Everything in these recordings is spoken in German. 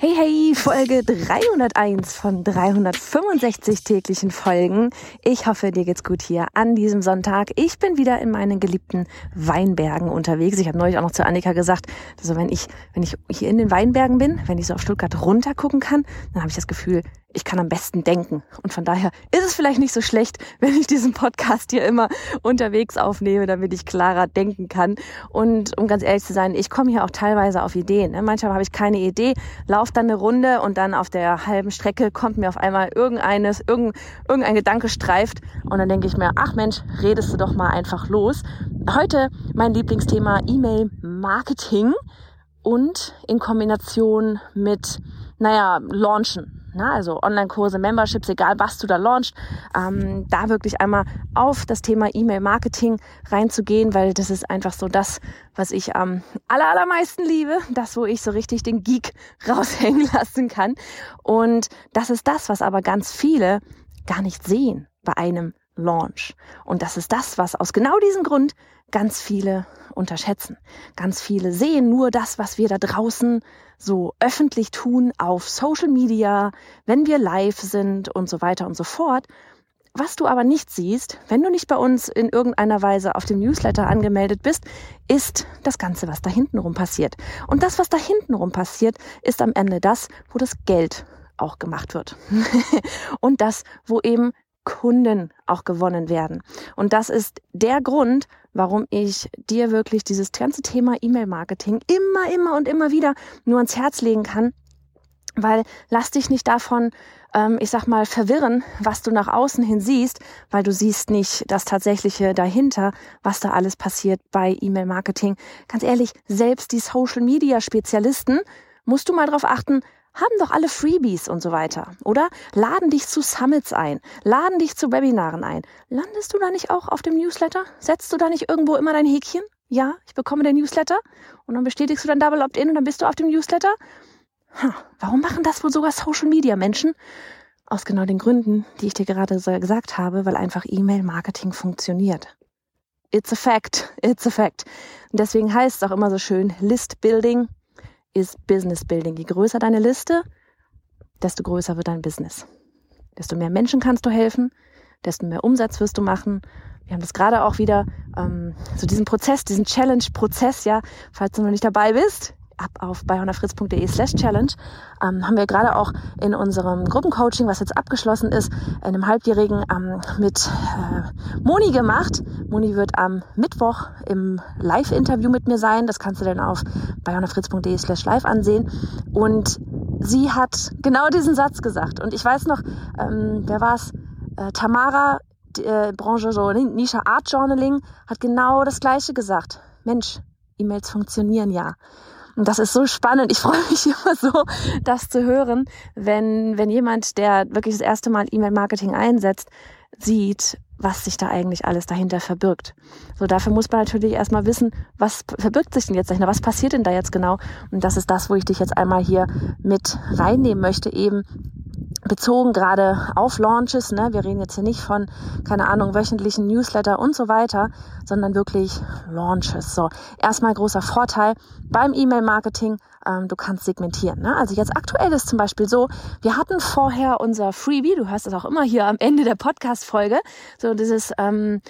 Hey, hey, Folge 301 von 365 täglichen Folgen. Ich hoffe, dir geht's gut hier an diesem Sonntag. Ich bin wieder in meinen geliebten Weinbergen unterwegs. Ich habe neulich auch noch zu Annika gesagt, also wenn ich, wenn ich hier in den Weinbergen bin, wenn ich so auf Stuttgart runter gucken kann, dann habe ich das Gefühl, ich kann am besten denken. Und von daher ist es vielleicht nicht so schlecht, wenn ich diesen Podcast hier immer unterwegs aufnehme, damit ich klarer denken kann. Und um ganz ehrlich zu sein, ich komme hier auch teilweise auf Ideen. Ne? Manchmal habe ich keine Idee, laufe dann eine Runde und dann auf der halben Strecke kommt mir auf einmal irgendeines, irgendein, irgendein Gedanke streift. Und dann denke ich mir, ach Mensch, redest du doch mal einfach los. Heute mein Lieblingsthema E-Mail-Marketing und in Kombination mit, naja, Launchen. Na, also Online-Kurse, Memberships, egal was du da launchst, ähm, da wirklich einmal auf das Thema E-Mail-Marketing reinzugehen, weil das ist einfach so das, was ich am aller, allermeisten liebe, das, wo ich so richtig den Geek raushängen lassen kann. Und das ist das, was aber ganz viele gar nicht sehen bei einem Launch. Und das ist das, was aus genau diesem Grund ganz viele unterschätzen. Ganz viele sehen nur das, was wir da draußen so öffentlich tun auf Social Media, wenn wir live sind und so weiter und so fort. Was du aber nicht siehst, wenn du nicht bei uns in irgendeiner Weise auf dem Newsletter angemeldet bist, ist das Ganze, was da hintenrum passiert. Und das, was da hintenrum passiert, ist am Ende das, wo das Geld auch gemacht wird. und das, wo eben Kunden auch gewonnen werden. Und das ist der Grund, warum ich dir wirklich dieses ganze Thema E-Mail-Marketing immer, immer und immer wieder nur ans Herz legen kann. Weil lass dich nicht davon, ähm, ich sag mal, verwirren, was du nach außen hin siehst, weil du siehst nicht das Tatsächliche dahinter, was da alles passiert bei E-Mail-Marketing. Ganz ehrlich, selbst die Social-Media-Spezialisten musst du mal drauf achten, haben doch alle Freebies und so weiter, oder? Laden dich zu Summits ein, laden dich zu Webinaren ein. Landest du da nicht auch auf dem Newsletter? Setzt du da nicht irgendwo immer dein Häkchen? Ja, ich bekomme den Newsletter und dann bestätigst du dein Double Opt-in und dann bist du auf dem Newsletter? Hm, warum machen das wohl sogar Social Media Menschen? Aus genau den Gründen, die ich dir gerade so gesagt habe, weil einfach E-Mail-Marketing funktioniert. It's a fact. It's a fact. Und deswegen heißt es auch immer so schön List Building ist Business Building. Je größer deine Liste, desto größer wird dein Business. Desto mehr Menschen kannst du helfen, desto mehr Umsatz wirst du machen. Wir haben das gerade auch wieder, ähm, so diesen Prozess, diesen Challenge-Prozess, ja, falls du noch nicht dabei bist, ab auf bayhonafritz.de slash challenge, ähm, haben wir gerade auch in unserem Gruppencoaching, was jetzt abgeschlossen ist, in einem halbjährigen ähm, mit äh, Moni gemacht. Moni wird am Mittwoch im Live-Interview mit mir sein. Das kannst du dann auf bayhonafritz.de slash live ansehen. Und sie hat genau diesen Satz gesagt. Und ich weiß noch, ähm, wer war es? Äh, Tamara, äh, Branche so Nisha Art Journaling, hat genau das Gleiche gesagt. Mensch, E-Mails funktionieren ja. Und das ist so spannend. Ich freue mich immer so, das zu hören, wenn, wenn jemand, der wirklich das erste Mal E-Mail-Marketing einsetzt, sieht, was sich da eigentlich alles dahinter verbirgt. So, dafür muss man natürlich erstmal wissen, was verbirgt sich denn jetzt dahinter, was passiert denn da jetzt genau? Und das ist das, wo ich dich jetzt einmal hier mit reinnehmen möchte, eben bezogen gerade auf Launches. Ne? Wir reden jetzt hier nicht von, keine Ahnung, wöchentlichen Newsletter und so weiter, sondern wirklich Launches. So, erstmal großer Vorteil beim E-Mail-Marketing, ähm, du kannst segmentieren. Ne? Also jetzt aktuell ist zum Beispiel so, wir hatten vorher unser Freebie, du hörst das auch immer hier am Ende der Podcast-Folge, so dieses... Ähm,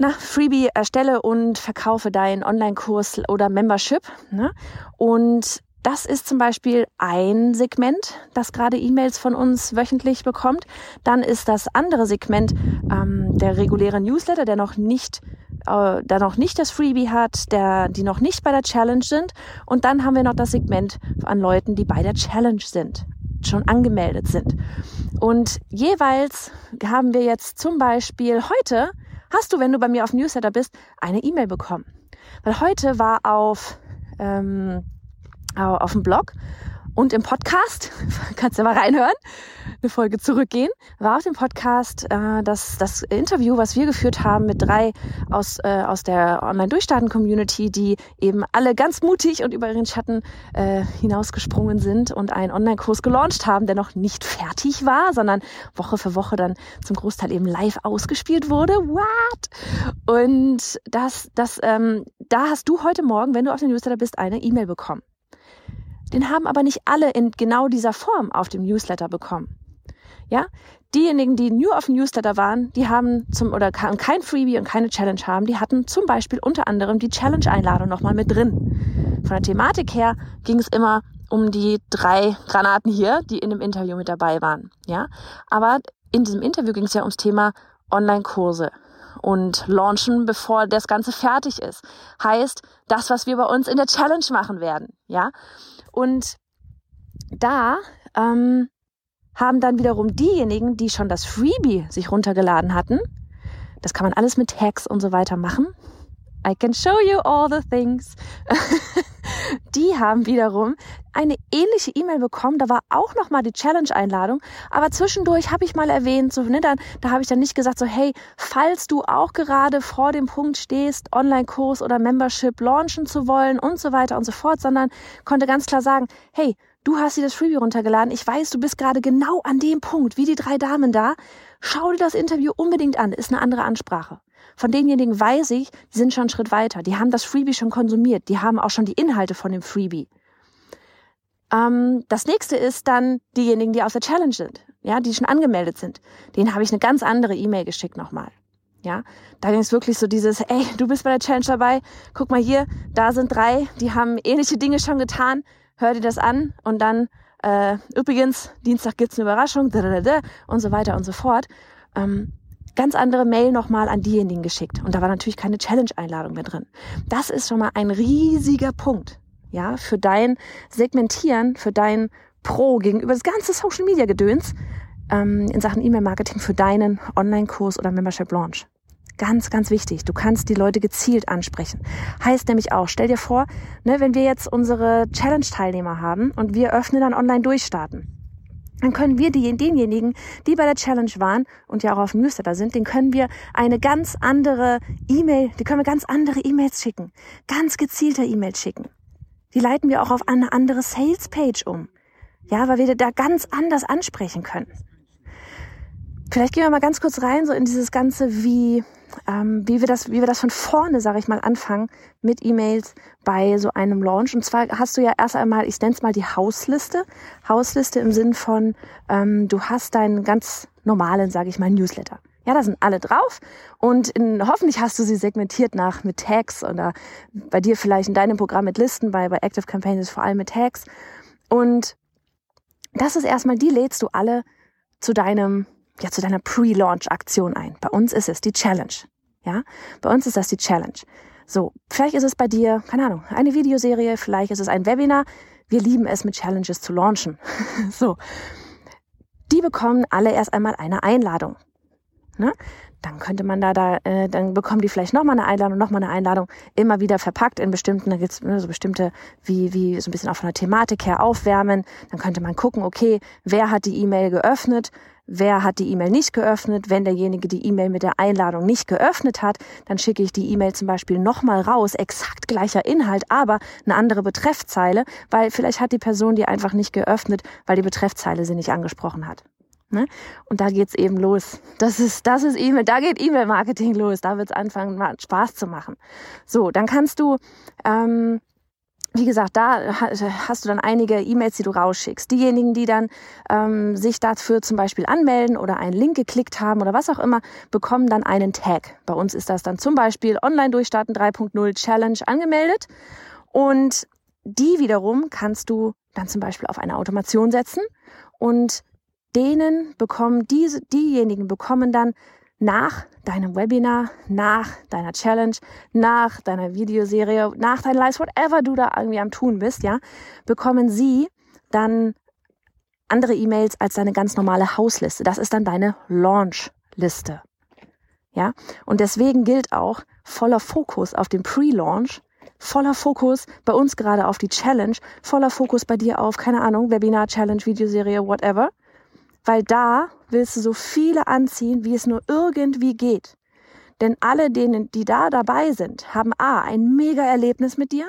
na, Freebie erstelle und verkaufe deinen Online-Kurs oder Membership. Ne? Und das ist zum Beispiel ein Segment, das gerade E-Mails von uns wöchentlich bekommt. Dann ist das andere Segment ähm, der reguläre Newsletter, der noch nicht äh, da noch nicht das Freebie hat, der, die noch nicht bei der Challenge sind. Und dann haben wir noch das Segment an Leuten, die bei der Challenge sind, schon angemeldet sind. Und jeweils haben wir jetzt zum Beispiel heute, hast du, wenn du bei mir auf Newsletter bist, eine E-Mail bekommen. Weil heute war auf, ähm, auf dem Blog und im Podcast, kannst du mal reinhören, eine Folge zurückgehen, war auf dem Podcast äh, das, das Interview, was wir geführt haben mit drei aus, äh, aus der Online-Durchstarten-Community, die eben alle ganz mutig und über ihren Schatten äh, hinausgesprungen sind und einen Online-Kurs gelauncht haben, der noch nicht fertig war, sondern Woche für Woche dann zum Großteil eben live ausgespielt wurde. What? Und das, das, ähm, da hast du heute Morgen, wenn du auf dem Newsletter bist, eine E-Mail bekommen. Den haben aber nicht alle in genau dieser Form auf dem Newsletter bekommen. Ja, diejenigen, die nur auf dem Newsletter waren, die haben zum oder kein Freebie und keine Challenge haben, die hatten zum Beispiel unter anderem die Challenge-Einladung nochmal mit drin. Von der Thematik her ging es immer um die drei Granaten hier, die in dem Interview mit dabei waren. Ja, aber in diesem Interview ging es ja ums Thema Online-Kurse und launchen, bevor das Ganze fertig ist. Heißt, das, was wir bei uns in der Challenge machen werden. Ja, und da ähm, haben dann wiederum diejenigen, die schon das Freebie sich runtergeladen hatten, das kann man alles mit Tags und so weiter machen. I can show you all the things. die haben wiederum eine ähnliche E-Mail bekommen. Da war auch noch mal die Challenge-Einladung. Aber zwischendurch habe ich mal erwähnt, so, ne, dann, da habe ich dann nicht gesagt, so, hey, falls du auch gerade vor dem Punkt stehst, Online-Kurs oder Membership launchen zu wollen und so weiter und so fort, sondern konnte ganz klar sagen, hey, du hast dir das Freebie runtergeladen. Ich weiß, du bist gerade genau an dem Punkt, wie die drei Damen da. Schau dir das Interview unbedingt an. Ist eine andere Ansprache. Von denjenigen weiß ich, die sind schon einen Schritt weiter. Die haben das Freebie schon konsumiert. Die haben auch schon die Inhalte von dem Freebie. Ähm, das nächste ist dann diejenigen, die aus der Challenge sind, ja, die schon angemeldet sind. Denen habe ich eine ganz andere E-Mail geschickt nochmal. Ja, da ging es wirklich so dieses, ey, du bist bei der Challenge dabei, guck mal hier, da sind drei, die haben ähnliche Dinge schon getan, hör dir das an und dann, äh, übrigens, Dienstag gibt's eine Überraschung, und so weiter und so fort. Ähm, ganz andere Mail nochmal an diejenigen geschickt. Und da war natürlich keine Challenge-Einladung mehr drin. Das ist schon mal ein riesiger Punkt ja, für dein Segmentieren, für dein Pro gegenüber das ganze Social Media Gedöns ähm, in Sachen E-Mail-Marketing für deinen Online-Kurs oder Membership Launch. Ganz, ganz wichtig. Du kannst die Leute gezielt ansprechen. Heißt nämlich auch, stell dir vor, ne, wenn wir jetzt unsere Challenge-Teilnehmer haben und wir öffnen dann online durchstarten dann können wir die, denjenigen, die bei der Challenge waren und ja auch auf dem Newsletter sind, den können wir eine ganz andere E-Mail, die können wir ganz andere E-Mails schicken, ganz gezielte E-Mails schicken. Die leiten wir auch auf eine andere Sales-Page um. Ja, weil wir da ganz anders ansprechen können. Vielleicht gehen wir mal ganz kurz rein, so in dieses Ganze, wie, ähm, wie, wir das, wie wir das von vorne, sage ich mal, anfangen mit E-Mails bei so einem Launch. Und zwar hast du ja erst einmal, ich nenne es mal die Hausliste. Hausliste im Sinn von, ähm, du hast deinen ganz normalen, sage ich mal, Newsletter. Ja, da sind alle drauf und in, hoffentlich hast du sie segmentiert nach mit Tags oder bei dir vielleicht in deinem Programm mit Listen, bei, bei Active Campaign ist vor allem mit Tags. Und das ist erstmal, die lädst du alle zu deinem, ja, zu deiner Pre-Launch-Aktion ein. Bei uns ist es die Challenge. Ja, bei uns ist das die Challenge. So, vielleicht ist es bei dir, keine Ahnung, eine Videoserie, vielleicht ist es ein Webinar. Wir lieben es, mit Challenges zu launchen. so. Die bekommen alle erst einmal eine Einladung. Ne? Dann könnte man da, da äh, dann bekommen die vielleicht nochmal eine Einladung, nochmal eine Einladung, immer wieder verpackt in bestimmten, da gibt's ne, so bestimmte, wie, wie so ein bisschen auch von der Thematik her aufwärmen. Dann könnte man gucken, okay, wer hat die E-Mail geöffnet, wer hat die E-Mail nicht geöffnet. Wenn derjenige die E-Mail mit der Einladung nicht geöffnet hat, dann schicke ich die E-Mail zum Beispiel nochmal raus, exakt gleicher Inhalt, aber eine andere Betreffzeile, weil vielleicht hat die Person die einfach nicht geöffnet, weil die Betreffzeile sie nicht angesprochen hat. Ne? Und da geht's eben los. Das ist, das ist E-Mail, da geht E-Mail-Marketing los. Da wird's anfangen, Spaß zu machen. So, dann kannst du, ähm, wie gesagt, da hast du dann einige E-Mails, die du rausschickst. Diejenigen, die dann ähm, sich dafür zum Beispiel anmelden oder einen Link geklickt haben oder was auch immer, bekommen dann einen Tag. Bei uns ist das dann zum Beispiel Online Durchstarten 3.0 Challenge angemeldet. Und die wiederum kannst du dann zum Beispiel auf eine Automation setzen und denen bekommen diese, diejenigen bekommen dann nach deinem Webinar, nach deiner Challenge, nach deiner Videoserie, nach deinen Lives, whatever du da irgendwie am tun bist, ja, bekommen sie dann andere E-Mails als deine ganz normale Hausliste. Das ist dann deine Launch-Liste. Ja, und deswegen gilt auch voller Fokus auf den Pre-Launch, voller Fokus bei uns gerade auf die Challenge, voller Fokus bei dir auf, keine Ahnung, Webinar, Challenge, Videoserie, whatever. Weil da willst du so viele anziehen, wie es nur irgendwie geht. Denn alle denen, die da dabei sind, haben A, ein mega Erlebnis mit dir,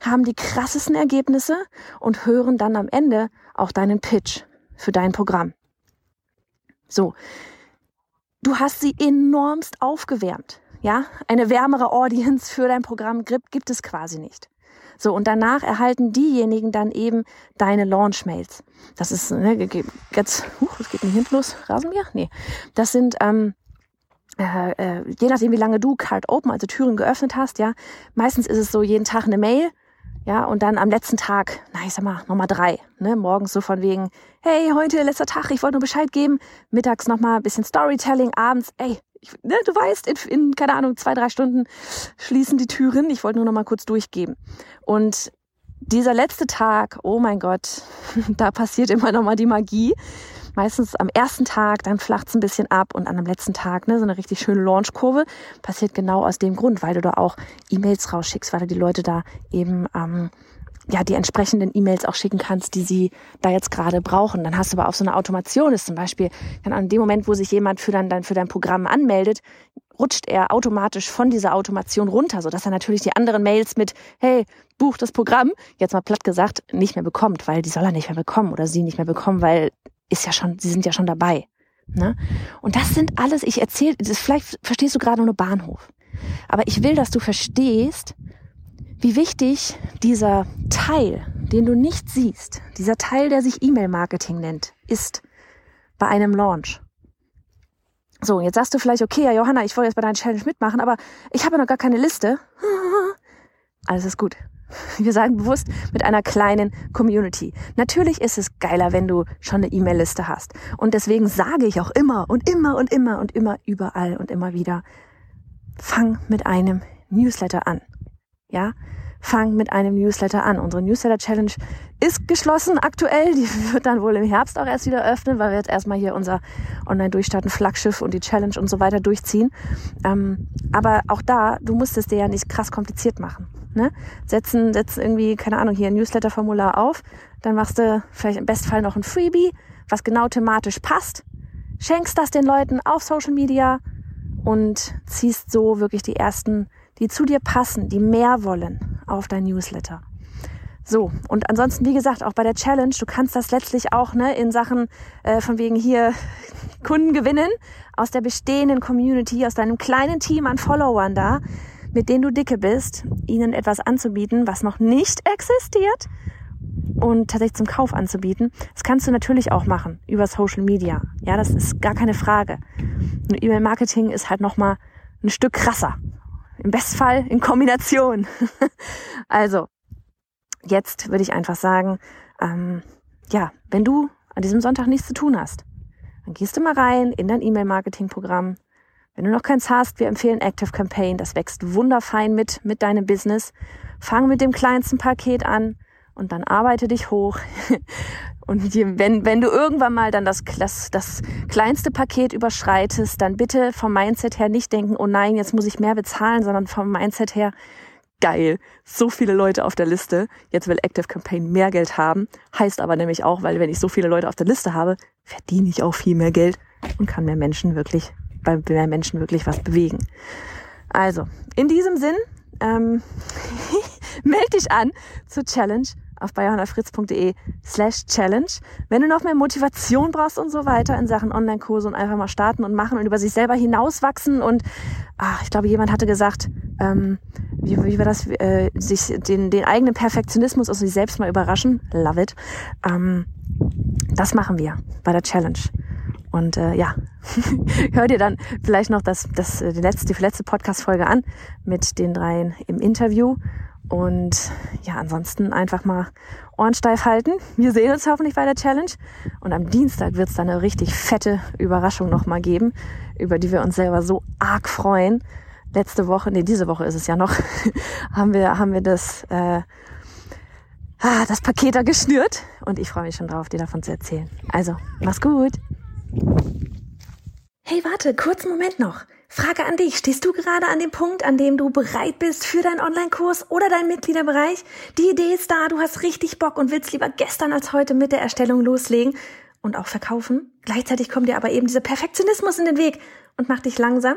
haben die krassesten Ergebnisse und hören dann am Ende auch deinen Pitch für dein Programm. So. Du hast sie enormst aufgewärmt. Ja, eine wärmere Audience für dein Programm gibt es quasi nicht. So, und danach erhalten diejenigen dann eben deine Launch-Mails. Das ist, ne, jetzt, uh, was geht denn hinten los? Rasenmäher? Nee. Das sind, ähm, äh, äh, je nachdem, wie lange du Card Open, also Türen geöffnet hast, ja, meistens ist es so jeden Tag eine Mail, ja, und dann am letzten Tag, na, ich sag mal, nochmal drei, ne, morgens so von wegen, hey, heute letzter Tag, ich wollte nur Bescheid geben, mittags nochmal ein bisschen Storytelling, abends, ey, ich, ne, du weißt, in, in, keine Ahnung, zwei, drei Stunden schließen die Türen. Ich wollte nur noch mal kurz durchgeben. Und dieser letzte Tag, oh mein Gott, da passiert immer noch mal die Magie. Meistens am ersten Tag, dann flacht's ein bisschen ab und an dem letzten Tag, ne, so eine richtig schöne Launchkurve, passiert genau aus dem Grund, weil du da auch E-Mails rausschickst, weil du die Leute da eben ähm, ja, die entsprechenden E-Mails auch schicken kannst, die sie da jetzt gerade brauchen. Dann hast du aber auch so eine Automation, ist zum Beispiel, dann an dem Moment, wo sich jemand für dein, dann für dein Programm anmeldet, rutscht er automatisch von dieser Automation runter, sodass er natürlich die anderen Mails mit, hey, buch das Programm, jetzt mal platt gesagt, nicht mehr bekommt, weil die soll er nicht mehr bekommen oder sie nicht mehr bekommen, weil ist ja schon, sie sind ja schon dabei. Ne? Und das sind alles, ich erzähle, vielleicht verstehst du gerade nur Bahnhof. Aber ich will, dass du verstehst, wie wichtig dieser Teil, den du nicht siehst, dieser Teil, der sich E-Mail-Marketing nennt, ist bei einem Launch. So, jetzt sagst du vielleicht, okay, ja, Johanna, ich wollte jetzt bei deiner Challenge mitmachen, aber ich habe noch gar keine Liste. Alles ist gut. Wir sagen bewusst mit einer kleinen Community. Natürlich ist es geiler, wenn du schon eine E-Mail-Liste hast. Und deswegen sage ich auch immer und immer und immer und immer überall und immer wieder, fang mit einem Newsletter an. Ja, fang mit einem Newsletter an. Unsere Newsletter Challenge ist geschlossen aktuell. Die wird dann wohl im Herbst auch erst wieder öffnen, weil wir jetzt erstmal hier unser Online-Durchstarten, Flaggschiff und die Challenge und so weiter durchziehen. Ähm, aber auch da, du musst es dir ja nicht krass kompliziert machen. Ne? Setzen, setzen irgendwie, keine Ahnung, hier ein Newsletter-Formular auf. Dann machst du vielleicht im Bestfall noch ein Freebie, was genau thematisch passt. Schenkst das den Leuten auf Social Media und ziehst so wirklich die ersten die zu dir passen, die mehr wollen auf dein Newsletter. So, und ansonsten, wie gesagt, auch bei der Challenge, du kannst das letztlich auch ne, in Sachen äh, von wegen hier Kunden gewinnen aus der bestehenden Community, aus deinem kleinen Team an Followern da, mit denen du dicke bist, ihnen etwas anzubieten, was noch nicht existiert und tatsächlich zum Kauf anzubieten. Das kannst du natürlich auch machen über Social Media. Ja, das ist gar keine Frage. E-Mail-Marketing ist halt nochmal ein Stück krasser. Im Bestfall in Kombination. also, jetzt würde ich einfach sagen, ähm, ja, wenn du an diesem Sonntag nichts zu tun hast, dann gehst du mal rein in dein E-Mail-Marketing-Programm. Wenn du noch keins hast, wir empfehlen Active Campaign. Das wächst wunderfein mit, mit deinem Business. Fang mit dem kleinsten Paket an und dann arbeite dich hoch. Und wenn, wenn du irgendwann mal dann das, das, das kleinste Paket überschreitest, dann bitte vom Mindset her nicht denken, oh nein, jetzt muss ich mehr bezahlen, sondern vom Mindset her, geil, so viele Leute auf der Liste, jetzt will Active Campaign mehr Geld haben. Heißt aber nämlich auch, weil wenn ich so viele Leute auf der Liste habe, verdiene ich auch viel mehr Geld und kann mehr Menschen wirklich, bei mehr Menschen wirklich was bewegen. Also, in diesem Sinn, ähm, melde dich an zur Challenge auf bayerhannafritz.de slash challenge. Wenn du noch mehr Motivation brauchst und so weiter in Sachen Online-Kurse und einfach mal starten und machen und über sich selber hinauswachsen und ach, ich glaube, jemand hatte gesagt, ähm, wie, wie war das, äh, sich den, den eigenen Perfektionismus aus sich selbst mal überraschen. Love it. Ähm, das machen wir bei der Challenge. Und äh, ja, hör dir dann vielleicht noch das, das, die letzte, die letzte Podcast-Folge an mit den dreien im Interview Und ja, ansonsten einfach mal Ohren steif halten. Wir sehen uns hoffentlich bei der Challenge. Und am Dienstag wird es dann eine richtig fette Überraschung nochmal geben, über die wir uns selber so arg freuen. Letzte Woche, nee, diese Woche ist es ja noch, haben wir, haben wir das, äh, ah, das Paket da geschnürt. Und ich freue mich schon drauf, dir davon zu erzählen. Also, mach's gut. Hey, warte, kurzen Moment noch. Frage an dich. Stehst du gerade an dem Punkt, an dem du bereit bist für deinen Online-Kurs oder deinen Mitgliederbereich? Die Idee ist da, du hast richtig Bock und willst lieber gestern als heute mit der Erstellung loslegen und auch verkaufen. Gleichzeitig kommt dir aber eben dieser Perfektionismus in den Weg und macht dich langsam